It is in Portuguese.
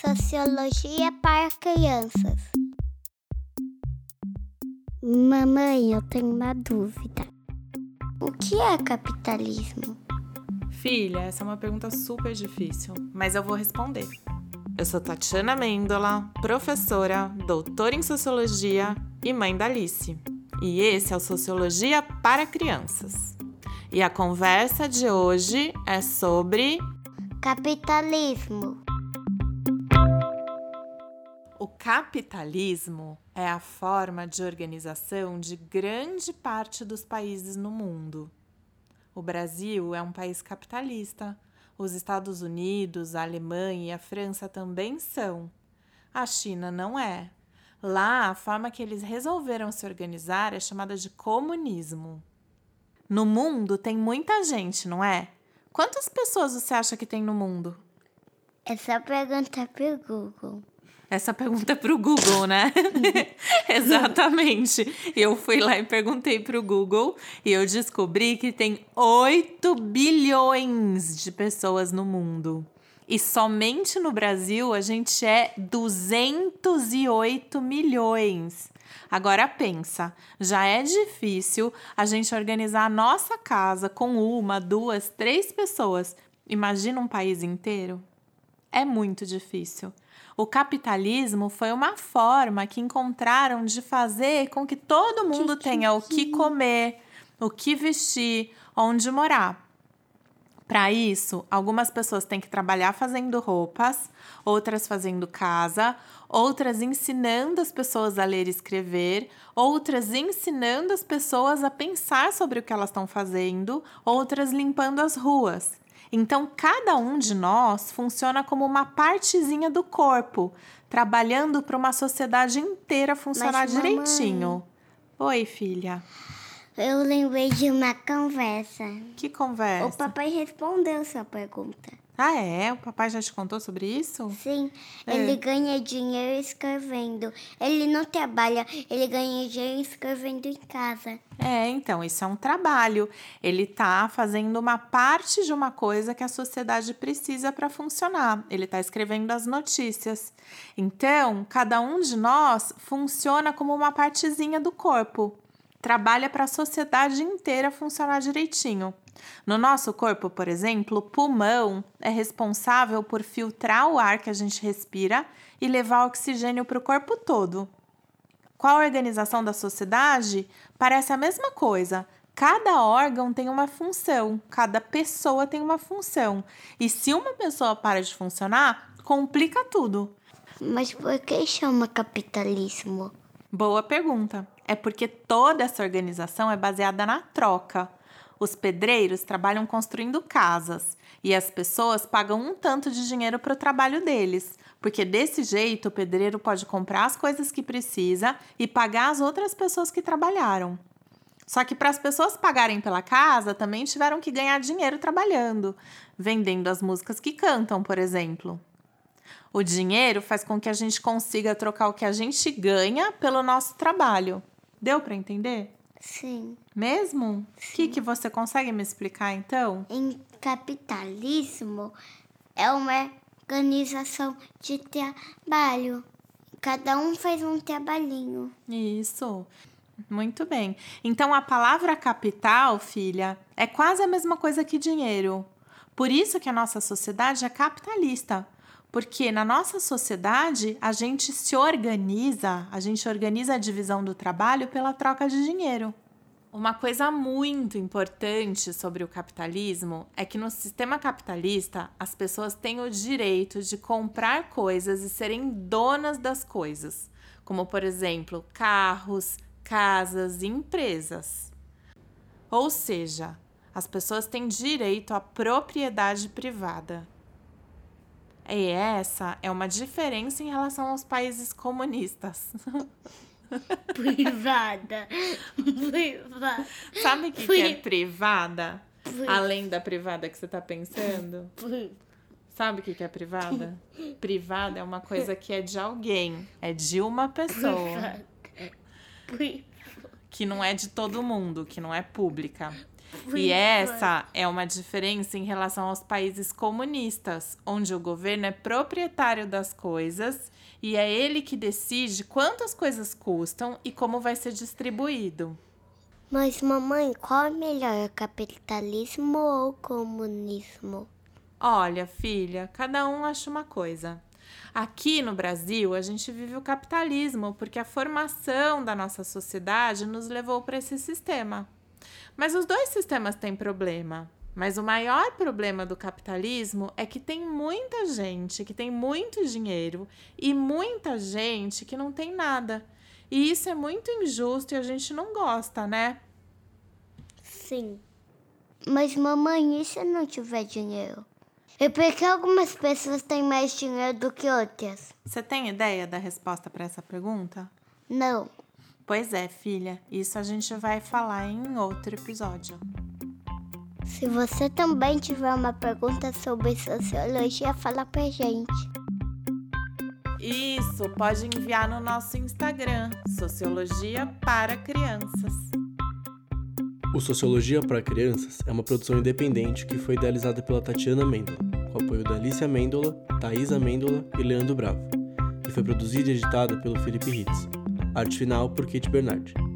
Sociologia para crianças. Mamãe, eu tenho uma dúvida. O que é capitalismo? Filha, essa é uma pergunta super difícil, mas eu vou responder. Eu sou Tatiana Mendola, professora, doutora em sociologia e mãe da Alice. E esse é o Sociologia para Crianças. E a conversa de hoje é sobre Capitalismo. O capitalismo é a forma de organização de grande parte dos países no mundo. O Brasil é um país capitalista. Os Estados Unidos, a Alemanha e a França também são. A China não é. Lá, a forma que eles resolveram se organizar é chamada de comunismo. No mundo tem muita gente, não é? Quantas pessoas você acha que tem no mundo? É só perguntar pro Google. Essa pergunta é pro Google, né? Exatamente. Eu fui lá e perguntei pro Google e eu descobri que tem 8 bilhões de pessoas no mundo. E somente no Brasil a gente é 208 milhões. Agora pensa, já é difícil a gente organizar a nossa casa com uma, duas, três pessoas. Imagina um país inteiro? É muito difícil. O capitalismo foi uma forma que encontraram de fazer com que todo mundo que, tenha que, o que comer, o que vestir, onde morar. Para isso, algumas pessoas têm que trabalhar fazendo roupas, outras fazendo casa, outras ensinando as pessoas a ler e escrever, outras ensinando as pessoas a pensar sobre o que elas estão fazendo, outras limpando as ruas. Então, cada um de nós funciona como uma partezinha do corpo, trabalhando para uma sociedade inteira funcionar Mas, direitinho. Oi, filha. Eu lembrei de uma conversa. Que conversa? O papai respondeu sua pergunta. Ah, é? O papai já te contou sobre isso? Sim, é. ele ganha dinheiro escrevendo. Ele não trabalha, ele ganha dinheiro escrevendo em casa. É, então, isso é um trabalho. Ele tá fazendo uma parte de uma coisa que a sociedade precisa para funcionar. Ele tá escrevendo as notícias. Então, cada um de nós funciona como uma partezinha do corpo. Trabalha para a sociedade inteira funcionar direitinho. No nosso corpo, por exemplo, o pulmão é responsável por filtrar o ar que a gente respira e levar oxigênio para o corpo todo. Com a organização da sociedade, parece a mesma coisa. Cada órgão tem uma função, cada pessoa tem uma função. E se uma pessoa para de funcionar, complica tudo. Mas por que chama capitalismo? Boa pergunta. É porque toda essa organização é baseada na troca. Os pedreiros trabalham construindo casas e as pessoas pagam um tanto de dinheiro para o trabalho deles, porque desse jeito o pedreiro pode comprar as coisas que precisa e pagar as outras pessoas que trabalharam. Só que para as pessoas pagarem pela casa, também tiveram que ganhar dinheiro trabalhando, vendendo as músicas que cantam, por exemplo. O dinheiro faz com que a gente consiga trocar o que a gente ganha pelo nosso trabalho. Deu para entender? Sim. Mesmo? O que, que você consegue me explicar então? Em capitalismo é uma organização de trabalho. Cada um faz um trabalhinho. Isso. Muito bem. Então a palavra capital, filha, é quase a mesma coisa que dinheiro. Por isso que a nossa sociedade é capitalista. Porque na nossa sociedade a gente se organiza, a gente organiza a divisão do trabalho pela troca de dinheiro. Uma coisa muito importante sobre o capitalismo é que no sistema capitalista as pessoas têm o direito de comprar coisas e serem donas das coisas, como por exemplo carros, casas e empresas. Ou seja, as pessoas têm direito à propriedade privada. E essa é uma diferença em relação aos países comunistas. Privada. Privada. Sabe o que, que, é privada? Além da privada que você está pensando? Sabe o que, que é privada? Privada é uma coisa que é de alguém, é de uma pessoa. Que não é de todo mundo, que não é pública. E essa é uma diferença em relação aos países comunistas, onde o governo é proprietário das coisas e é ele que decide quantas coisas custam e como vai ser distribuído. Mas, mamãe, qual é melhor, capitalismo ou comunismo? Olha, filha, cada um acha uma coisa. Aqui no Brasil, a gente vive o capitalismo porque a formação da nossa sociedade nos levou para esse sistema. Mas os dois sistemas têm problema. Mas o maior problema do capitalismo é que tem muita gente que tem muito dinheiro e muita gente que não tem nada. E isso é muito injusto e a gente não gosta, né? Sim. Mas, mamãe, e se eu não tiver dinheiro? E por que algumas pessoas têm mais dinheiro do que outras? Você tem ideia da resposta para essa pergunta? Não. Pois é, filha. Isso a gente vai falar em outro episódio. Se você também tiver uma pergunta sobre sociologia, fala pra gente. Isso, pode enviar no nosso Instagram, Sociologia para Crianças. O Sociologia para Crianças é uma produção independente que foi idealizada pela Tatiana Mendola, com apoio da Alicia Mendola, Thaisa Mendola e Leandro Bravo, e foi produzida e editada pelo Felipe Ritz. Arte final por Kate Bernardi.